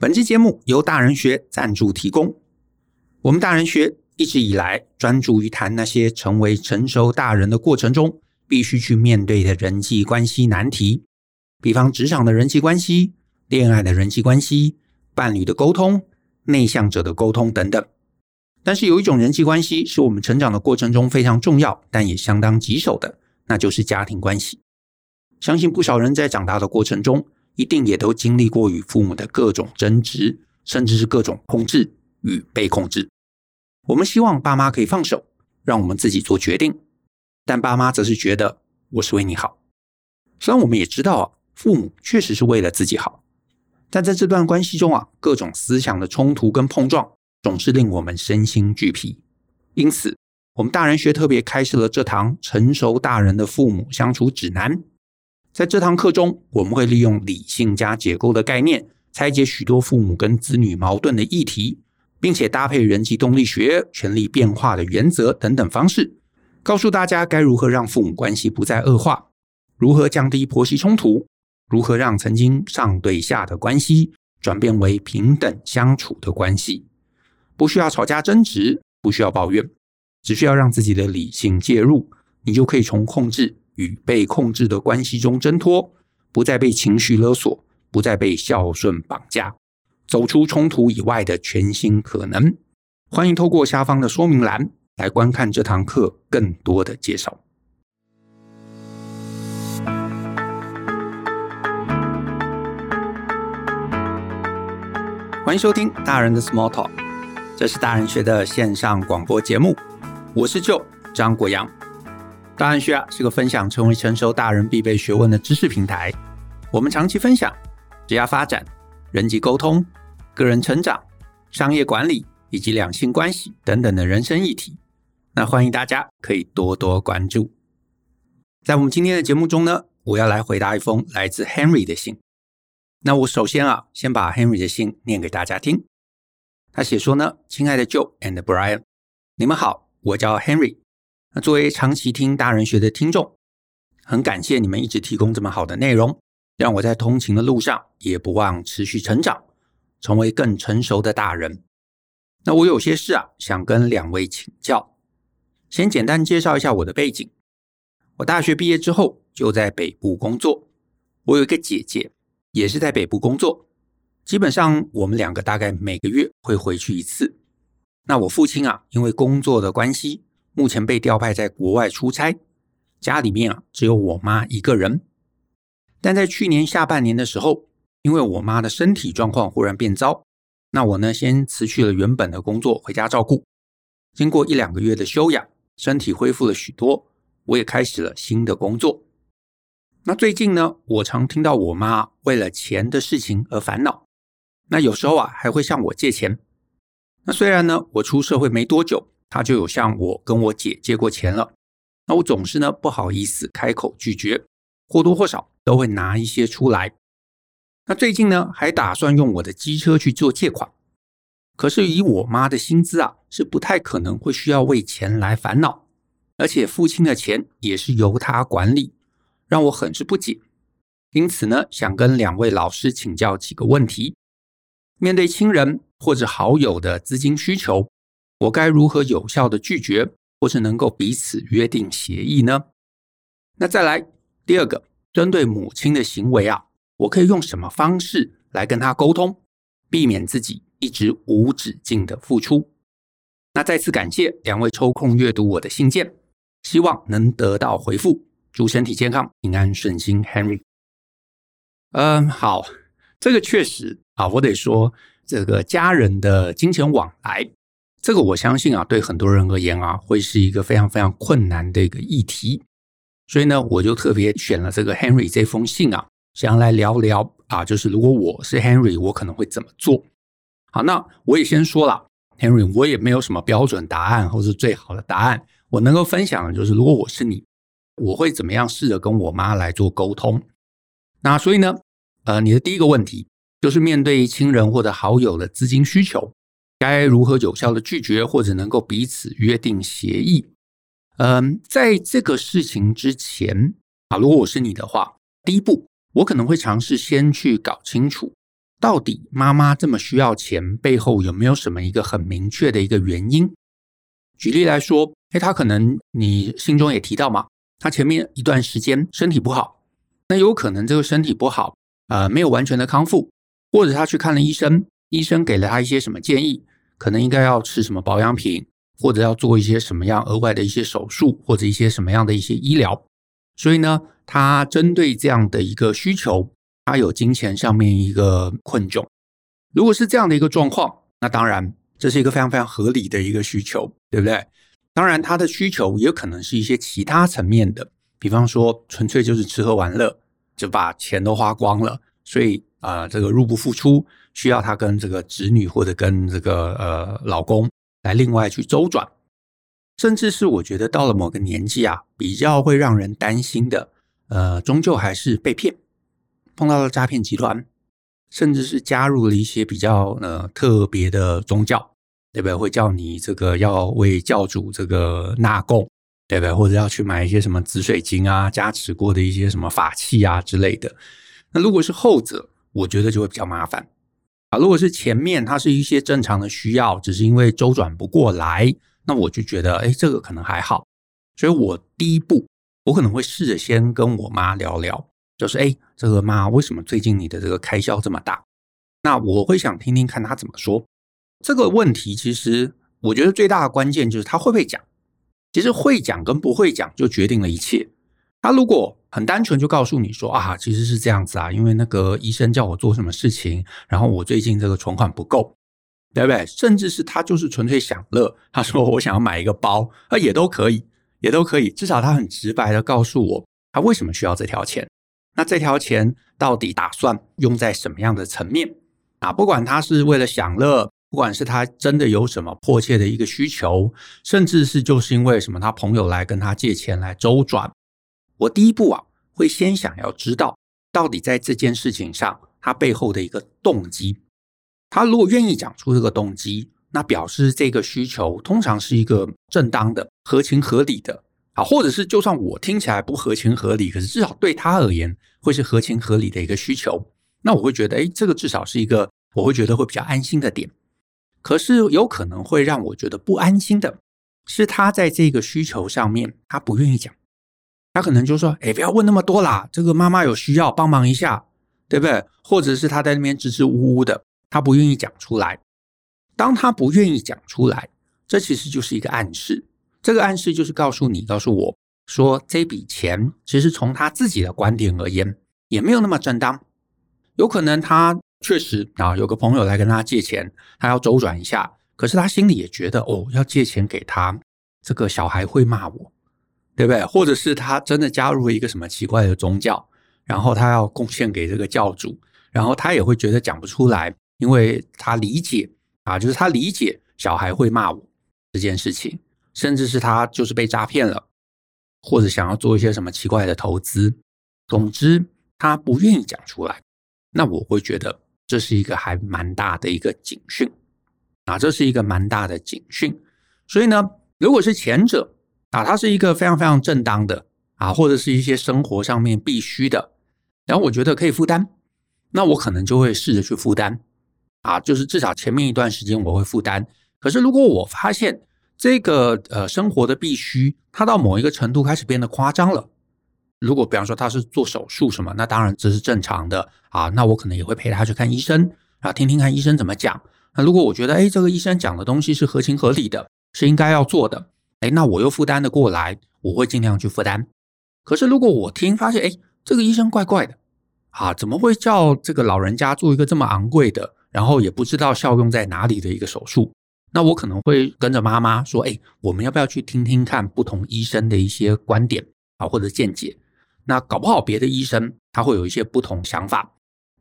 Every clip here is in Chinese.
本期节目由大人学赞助提供。我们大人学一直以来专注于谈那些成为成熟大人的过程中必须去面对的人际关系难题，比方职场的人际关系、恋爱的人际关系、伴侣的沟通、内向者的沟通等等。但是有一种人际关系是我们成长的过程中非常重要，但也相当棘手的，那就是家庭关系。相信不少人在长大的过程中，一定也都经历过与父母的各种争执，甚至是各种控制与被控制。我们希望爸妈可以放手，让我们自己做决定，但爸妈则是觉得我是为你好。虽然我们也知道啊，父母确实是为了自己好，但在这段关系中啊，各种思想的冲突跟碰撞，总是令我们身心俱疲。因此，我们大人学特别开设了这堂成熟大人的父母相处指南。在这堂课中，我们会利用理性加解构的概念，拆解许多父母跟子女矛盾的议题，并且搭配人际动力学、权力变化的原则等等方式，告诉大家该如何让父母关系不再恶化，如何降低婆媳冲突，如何让曾经上对下的关系转变为平等相处的关系，不需要吵架争执，不需要抱怨，只需要让自己的理性介入，你就可以从控制。与被控制的关系中挣脱，不再被情绪勒索，不再被孝顺绑架，走出冲突以外的全新可能。欢迎透过下方的说明栏来观看这堂课更多的介绍。欢迎收听大人的 Small Talk，这是大人学的线上广播节目，我是舅张国阳。大人需要，是个分享成为成熟大人必备学问的知识平台。我们长期分享职业发展、人际沟通、个人成长、商业管理以及两性关系等等的人生议题。那欢迎大家可以多多关注。在我们今天的节目中呢，我要来回答一封来自 Henry 的信。那我首先啊，先把 Henry 的信念给大家听。他写说呢：“亲爱的 Joe and Brian，你们好，我叫 Henry。”那作为长期听大人学的听众，很感谢你们一直提供这么好的内容，让我在通勤的路上也不忘持续成长，成为更成熟的大人。那我有些事啊，想跟两位请教。先简单介绍一下我的背景。我大学毕业之后就在北部工作，我有一个姐姐，也是在北部工作。基本上我们两个大概每个月会回去一次。那我父亲啊，因为工作的关系。目前被调派在国外出差，家里面啊只有我妈一个人。但在去年下半年的时候，因为我妈的身体状况忽然变糟，那我呢先辞去了原本的工作回家照顾。经过一两个月的休养，身体恢复了许多，我也开始了新的工作。那最近呢，我常听到我妈为了钱的事情而烦恼，那有时候啊还会向我借钱。那虽然呢我出社会没多久。他就有向我跟我姐借过钱了，那我总是呢不好意思开口拒绝，或多或少都会拿一些出来。那最近呢还打算用我的机车去做借款，可是以我妈的薪资啊，是不太可能会需要为钱来烦恼，而且父亲的钱也是由他管理，让我很是不解。因此呢，想跟两位老师请教几个问题：面对亲人或者好友的资金需求。我该如何有效的拒绝，或是能够彼此约定协议呢？那再来第二个，针对母亲的行为啊，我可以用什么方式来跟她沟通，避免自己一直无止境的付出？那再次感谢两位抽空阅读我的信件，希望能得到回复。祝身体健康，平安顺心，Henry。嗯，好，这个确实啊，我得说，这个家人的金钱往来。这个我相信啊，对很多人而言啊，会是一个非常非常困难的一个议题。所以呢，我就特别选了这个 Henry 这封信啊，想来聊聊啊，就是如果我是 Henry，我可能会怎么做？好，那我也先说了，Henry，我也没有什么标准答案或是最好的答案。我能够分享的就是，如果我是你，我会怎么样试着跟我妈来做沟通？那所以呢，呃，你的第一个问题就是面对亲人或者好友的资金需求。该如何有效的拒绝，或者能够彼此约定协议？嗯，在这个事情之前啊，如果我是你的话，第一步，我可能会尝试先去搞清楚到底妈妈这么需要钱，背后有没有什么一个很明确的一个原因？举例来说，诶，他可能你信中也提到嘛，他前面一段时间身体不好，那有可能这个身体不好，呃，没有完全的康复，或者他去看了医生，医生给了他一些什么建议，可能应该要吃什么保养品，或者要做一些什么样额外的一些手术，或者一些什么样的一些医疗。所以呢，他针对这样的一个需求，他有金钱上面一个困窘。如果是这样的一个状况，那当然。这是一个非常非常合理的一个需求，对不对？当然，他的需求也可能是一些其他层面的，比方说纯粹就是吃喝玩乐，就把钱都花光了，所以啊、这个入不敷出，需要他跟这个子女或者跟这个呃老公来另外去周转，甚至是我觉得到了某个年纪啊，比较会让人担心的，呃，终究还是被骗，碰到了诈骗集团。甚至是加入了一些比较呃特别的宗教，对不对？会叫你这个要为教主这个纳贡，对不对？或者要去买一些什么紫水晶啊，加持过的一些什么法器啊之类的。那如果是后者，我觉得就会比较麻烦啊。如果是前面它是一些正常的需要，只是因为周转不过来，那我就觉得哎，这个可能还好。所以我第一步，我可能会试着先跟我妈聊聊。就是哎，这个妈，为什么最近你的这个开销这么大？那我会想听听看她怎么说。这个问题其实我觉得最大的关键就是她会不会讲。其实会讲跟不会讲就决定了一切。她如果很单纯就告诉你说啊，其实是这样子啊，因为那个医生叫我做什么事情，然后我最近这个存款不够，对不对？甚至是他就是纯粹享乐，他说我想要买一个包，啊也都可以，也都可以。至少他很直白的告诉我他为什么需要这条钱。那这条钱到底打算用在什么样的层面啊？不管他是为了享乐，不管是他真的有什么迫切的一个需求，甚至是就是因为什么他朋友来跟他借钱来周转，我第一步啊会先想要知道到底在这件事情上他背后的一个动机。他如果愿意讲出这个动机，那表示这个需求通常是一个正当的、合情合理的。啊，或者是就算我听起来不合情合理，可是至少对他而言会是合情合理的一个需求，那我会觉得，哎，这个至少是一个我会觉得会比较安心的点。可是有可能会让我觉得不安心的是，他在这个需求上面他不愿意讲，他可能就说，哎，不要问那么多啦，这个妈妈有需要帮忙一下，对不对？或者是他在那边支支吾吾的，他不愿意讲出来。当他不愿意讲出来，这其实就是一个暗示。这个暗示就是告诉你，告诉我说，这笔钱其实从他自己的观点而言，也没有那么正当。有可能他确实啊，有个朋友来跟他借钱，他要周转一下，可是他心里也觉得，哦，要借钱给他，这个小孩会骂我，对不对？或者是他真的加入了一个什么奇怪的宗教，然后他要贡献给这个教主，然后他也会觉得讲不出来，因为他理解啊，就是他理解小孩会骂我这件事情。甚至是他就是被诈骗了，或者想要做一些什么奇怪的投资，总之他不愿意讲出来，那我会觉得这是一个还蛮大的一个警讯啊，这是一个蛮大的警讯。所以呢，如果是前者啊，它是一个非常非常正当的啊，或者是一些生活上面必须的，然后我觉得可以负担，那我可能就会试着去负担啊，就是至少前面一段时间我会负担。可是如果我发现，这个呃生活的必须，它到某一个程度开始变得夸张了。如果比方说他是做手术什么，那当然这是正常的啊。那我可能也会陪他去看医生啊，听听看医生怎么讲。那如果我觉得哎，这个医生讲的东西是合情合理的，是应该要做的，哎，那我又负担得过来，我会尽量去负担。可是如果我听发现哎，这个医生怪怪的啊，怎么会叫这个老人家做一个这么昂贵的，然后也不知道效用在哪里的一个手术？那我可能会跟着妈妈说：“哎，我们要不要去听听看不同医生的一些观点啊，或者见解？那搞不好别的医生他会有一些不同想法。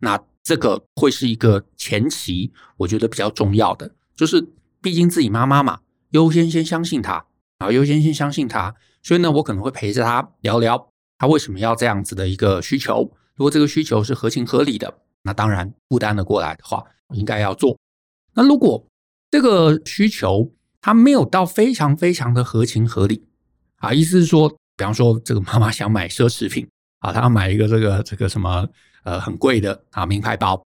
那这个会是一个前期我觉得比较重要的，就是毕竟自己妈妈嘛，优先先相信他啊，优先先相信他。所以呢，我可能会陪着他聊聊他为什么要这样子的一个需求。如果这个需求是合情合理的，那当然负担得过来的话，应该要做。那如果……这个需求它没有到非常非常的合情合理啊，意思是说，比方说这个妈妈想买奢侈品啊，她要买一个这个这个什么呃很贵的啊名牌包，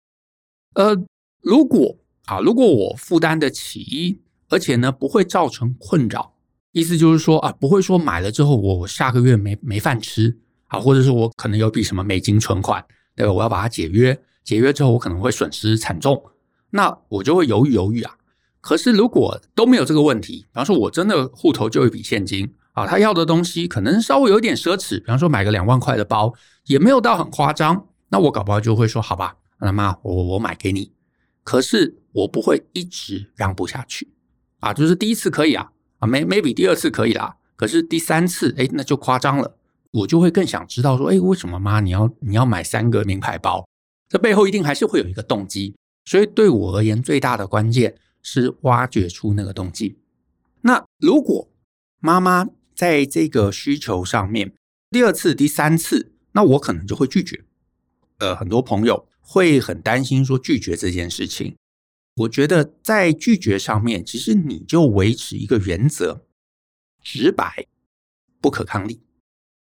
呃，如果啊，如果我负担得起，而且呢不会造成困扰，意思就是说啊，不会说买了之后我下个月没没饭吃啊，或者是我可能有笔什么美金存款，对吧？我要把它解约，解约之后我可能会损失惨重，那我就会犹豫犹豫啊。可是如果都没有这个问题，比方说我真的户头就一笔现金啊，他要的东西可能稍微有点奢侈，比方说买个两万块的包，也没有到很夸张，那我搞不好就会说好吧，那妈我我买给你，可是我不会一直让步下去。啊，就是第一次可以啊，啊，may maybe 第二次可以啦，可是第三次，哎，那就夸张了，我就会更想知道说，哎，为什么妈你要你要买三个名牌包？这背后一定还是会有一个动机，所以对我而言，最大的关键是挖掘出那个动机。那如果妈妈在这个需求上面，第二次、第三次，那我可能就会拒绝。呃，很多朋友会很担心说拒绝这件事情。我觉得在拒绝上面，其实你就维持一个原则：直白，不可抗力。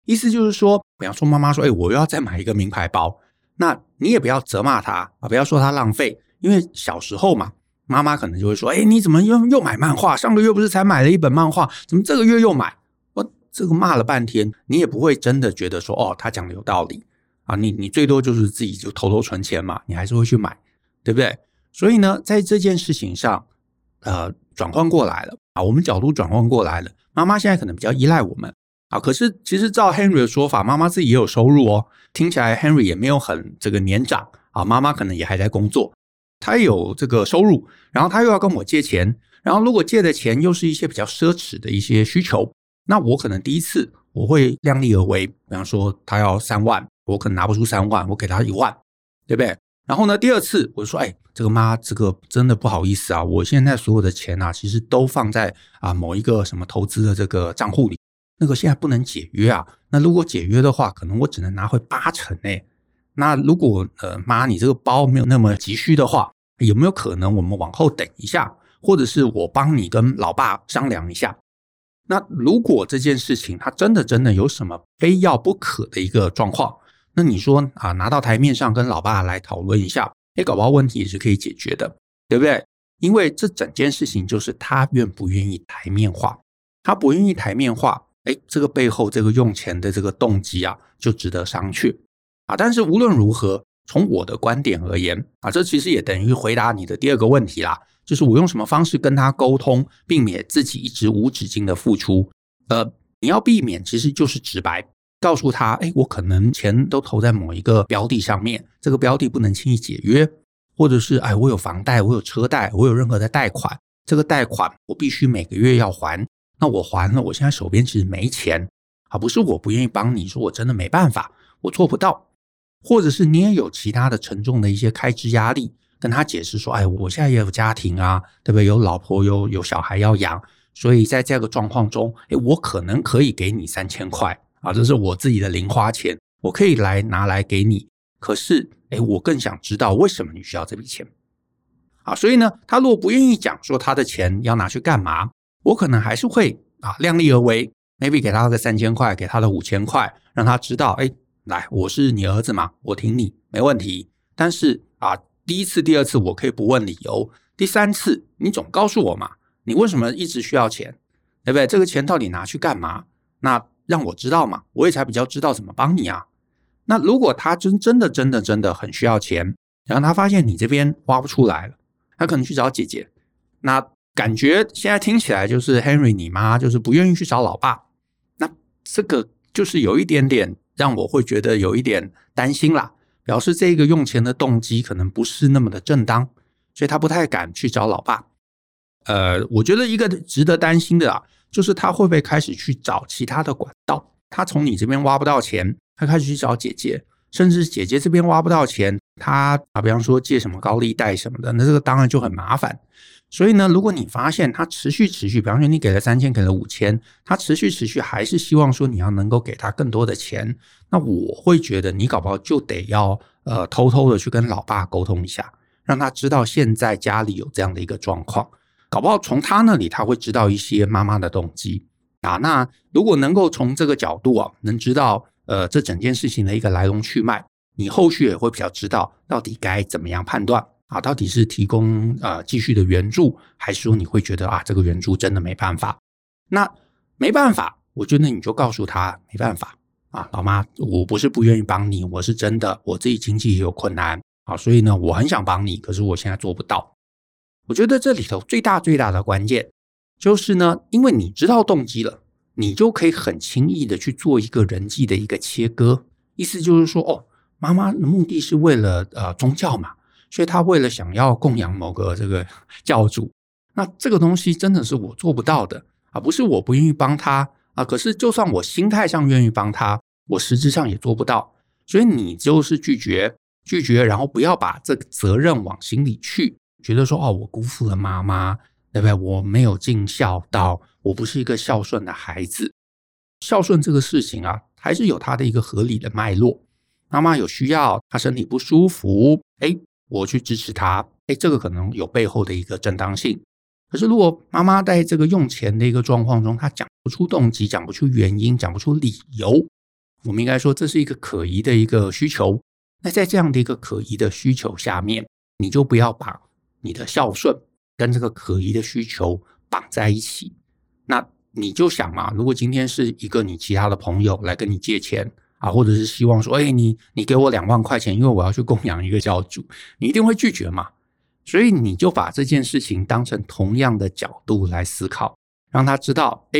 意思就是说，比方说妈妈说：“哎，我又要再买一个名牌包。”那你也不要责骂她啊，不要说她浪费，因为小时候嘛，妈妈可能就会说：“哎，你怎么又又买漫画？上个月不是才买了一本漫画，怎么这个月又买？”我这个骂了半天，你也不会真的觉得说：“哦，他讲的有道理啊。”你你最多就是自己就偷偷存钱嘛，你还是会去买，对不对？所以呢，在这件事情上，呃，转换过来了啊，我们角度转换过来了。妈妈现在可能比较依赖我们啊，可是其实照 Henry 的说法，妈妈自己也有收入哦。听起来 Henry 也没有很这个年长啊，妈妈可能也还在工作，他有这个收入，然后他又要跟我借钱，然后如果借的钱又是一些比较奢侈的一些需求，那我可能第一次我会量力而为，比方说他要三万，我可能拿不出三万，我给他一万，对不对？然后呢，第二次我就说，哎，这个妈，这个真的不好意思啊，我现在所有的钱啊，其实都放在啊某一个什么投资的这个账户里，那个现在不能解约啊。那如果解约的话，可能我只能拿回八成诶。那如果呃妈，你这个包没有那么急需的话，有没有可能我们往后等一下，或者是我帮你跟老爸商量一下？那如果这件事情它真的真的有什么非要不可的一个状况？那你说啊，拿到台面上跟老爸来讨论一下，哎，搞不好问题也是可以解决的，对不对？因为这整件事情就是他愿不愿意台面化，他不愿意台面化，哎，这个背后这个用钱的这个动机啊，就值得商榷啊。但是无论如何，从我的观点而言啊，这其实也等于回答你的第二个问题啦，就是我用什么方式跟他沟通，避免自己一直无止境的付出。呃，你要避免，其实就是直白。告诉他，哎，我可能钱都投在某一个标的上面，这个标的不能轻易解约，或者是，哎，我有房贷，我有车贷，我有任何的贷款，这个贷款我必须每个月要还，那我还了，我现在手边其实没钱，啊不是我不愿意帮你，说我真的没办法，我做不到，或者是你也有其他的沉重的一些开支压力，跟他解释说，哎，我现在也有家庭啊，对不对？有老婆，有有小孩要养，所以在这个状况中，哎，我可能可以给你三千块。啊，这是我自己的零花钱，我可以来拿来给你。可是，哎，我更想知道为什么你需要这笔钱。啊，所以呢，他如果不愿意讲说他的钱要拿去干嘛，我可能还是会啊量力而为，maybe 给他个三千块，给他的五千块，让他知道，哎，来，我是你儿子嘛，我挺你，没问题。但是啊，第一次、第二次我可以不问理由，第三次你总告诉我嘛，你为什么一直需要钱，对不对？这个钱到底拿去干嘛？那。让我知道嘛，我也才比较知道怎么帮你啊。那如果他真真的真的真的很需要钱，然后他发现你这边挖不出来了，他可能去找姐姐。那感觉现在听起来就是 Henry 你妈就是不愿意去找老爸。那这个就是有一点点让我会觉得有一点担心啦，表示这个用钱的动机可能不是那么的正当，所以他不太敢去找老爸。呃，我觉得一个值得担心的啊。就是他会不会开始去找其他的管道？他从你这边挖不到钱，他开始去找姐姐，甚至姐姐这边挖不到钱，他啊，比方说借什么高利贷什么的，那这个当然就很麻烦。所以呢，如果你发现他持续持续，比方说你给了三千，给了五千，他持续持续还是希望说你要能够给他更多的钱，那我会觉得你搞不好就得要呃偷偷的去跟老爸沟通一下，让他知道现在家里有这样的一个状况。搞不好从他那里他会知道一些妈妈的动机啊。那如果能够从这个角度啊，能知道呃这整件事情的一个来龙去脉，你后续也会比较知道到底该怎么样判断啊，到底是提供呃继续的援助，还是说你会觉得啊这个援助真的没办法？那没办法，我觉得你就告诉他没办法啊，老妈，我不是不愿意帮你，我是真的我自己经济也有困难啊，所以呢我很想帮你，可是我现在做不到。我觉得这里头最大最大的关键就是呢，因为你知道动机了，你就可以很轻易的去做一个人际的一个切割，意思就是说哦。妈妈的目的是为了呃宗教嘛，所以她为了想要供养某个这个 教主，那这个东西真的是我做不到的啊，不是我不愿意帮他啊，可是就算我心态上愿意帮他，我实质上也做不到，所以你就是拒绝拒绝，然后不要把这个责任往心里去，觉得说哦，我辜负了妈妈，对不对？我没有尽孝道，我不是一个孝顺的孩子。孝顺这个事情啊，还是有它的一个合理的脉络。妈妈有需要，她身体不舒服，哎，我去支持她，哎，这个可能有背后的一个正当性。可是，如果妈妈在这个用钱的一个状况中，她讲不出动机，讲不出原因，讲不出理由，我们应该说这是一个可疑的一个需求。那在这样的一个可疑的需求下面，你就不要把你的孝顺跟这个可疑的需求绑在一起。那你就想嘛，如果今天是一个你其他的朋友来跟你借钱。啊，或者是希望说，哎，你你给我两万块钱，因为我要去供养一个教主，你一定会拒绝嘛？所以你就把这件事情当成同样的角度来思考，让他知道，哎，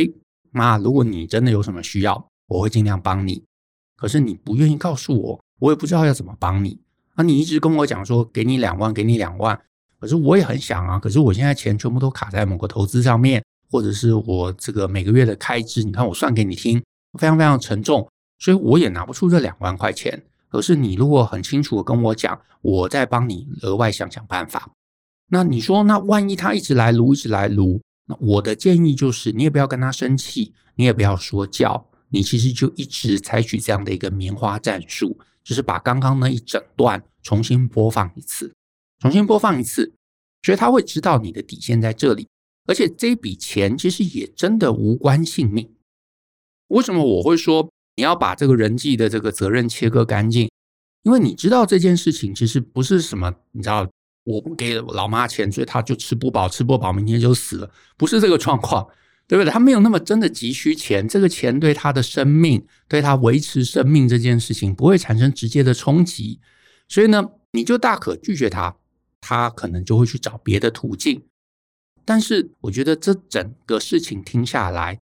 妈，如果你真的有什么需要，我会尽量帮你。可是你不愿意告诉我，我也不知道要怎么帮你。啊，你一直跟我讲说，给你两万，给你两万，可是我也很想啊，可是我现在钱全部都卡在某个投资上面，或者是我这个每个月的开支，你看我算给你听，非常非常沉重。所以我也拿不出这两万块钱，可是你如果很清楚的跟我讲，我再帮你额外想想办法。那你说，那万一他一直来卢，一直来卢，那我的建议就是，你也不要跟他生气，你也不要说教，你其实就一直采取这样的一个棉花战术，就是把刚刚那一整段重新播放一次，重新播放一次，所以他会知道你的底线在这里，而且这笔钱其实也真的无关性命。为什么我会说？你要把这个人际的这个责任切割干净，因为你知道这件事情其实不是什么，你知道，我不给老妈钱，所以她就吃不饱，吃不饱，明天就死了，不是这个状况，对不对？他没有那么真的急需钱，这个钱对他的生命，对他维持生命这件事情不会产生直接的冲击，所以呢，你就大可拒绝他，他可能就会去找别的途径。但是我觉得这整个事情听下来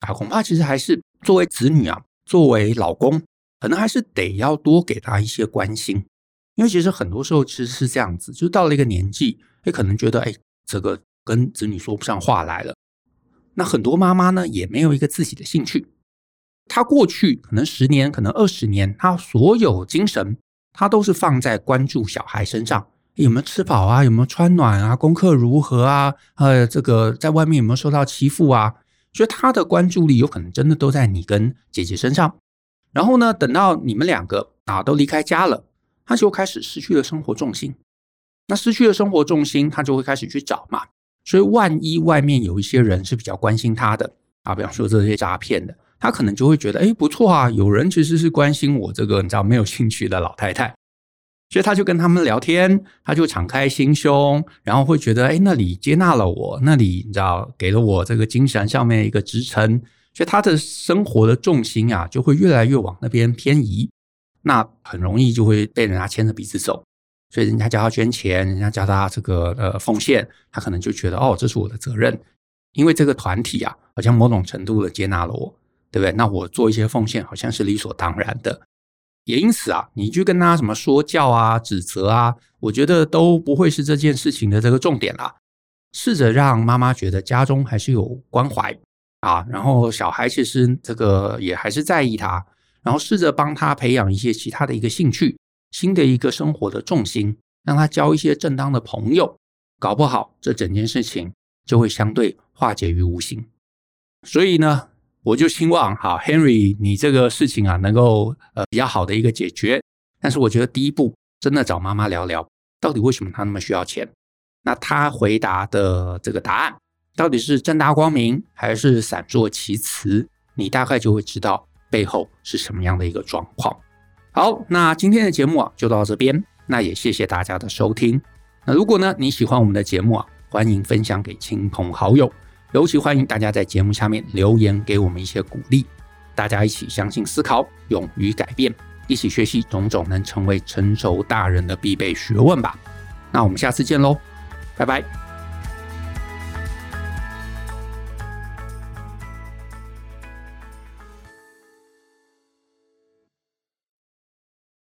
啊，恐怕其实还是作为子女啊。作为老公，可能还是得要多给他一些关心，因为其实很多时候其实是这样子，就到了一个年纪，也可能觉得，哎，这个跟子女说不上话来了。那很多妈妈呢，也没有一个自己的兴趣。她过去可能十年，可能二十年，她所有精神，她都是放在关注小孩身上，有没有吃饱啊，有没有穿暖啊，功课如何啊，呃，这个在外面有没有受到欺负啊？所以他的关注力有可能真的都在你跟姐姐身上，然后呢，等到你们两个啊都离开家了，他就开始失去了生活重心。那失去了生活重心，他就会开始去找嘛。所以万一外面有一些人是比较关心他的啊，比方说这些诈骗的，他可能就会觉得，哎，不错啊，有人其实是关心我这个你知道没有兴趣的老太太。所以他就跟他们聊天，他就敞开心胸，然后会觉得，哎，那里接纳了我，那里你知道给了我这个精神上面一个支撑，所以他的生活的重心啊，就会越来越往那边偏移，那很容易就会被人家牵着鼻子走。所以人家叫他捐钱，人家叫他这个呃奉献，他可能就觉得，哦，这是我的责任，因为这个团体啊，好像某种程度的接纳了我，对不对？那我做一些奉献，好像是理所当然的。也因此啊，你去跟他什么说教啊、指责啊，我觉得都不会是这件事情的这个重点啦。试着让妈妈觉得家中还是有关怀啊，然后小孩其实这个也还是在意他，然后试着帮他培养一些其他的一个兴趣，新的一个生活的重心，让他交一些正当的朋友，搞不好这整件事情就会相对化解于无形。所以呢，我就希望哈，Henry，你这个事情啊，能够呃比较好的一个解决。但是我觉得第一步，真的找妈妈聊聊，到底为什么他那么需要钱？那他回答的这个答案，到底是正大光明还是闪烁其词？你大概就会知道背后是什么样的一个状况。好，那今天的节目啊，就到这边。那也谢谢大家的收听。那如果呢，你喜欢我们的节目啊，欢迎分享给亲朋好友，尤其欢迎大家在节目下面留言给我们一些鼓励。大家一起相信、思考、勇于改变，一起学习种种能成为成熟大人的必备学问吧。那我们下次见喽，拜拜。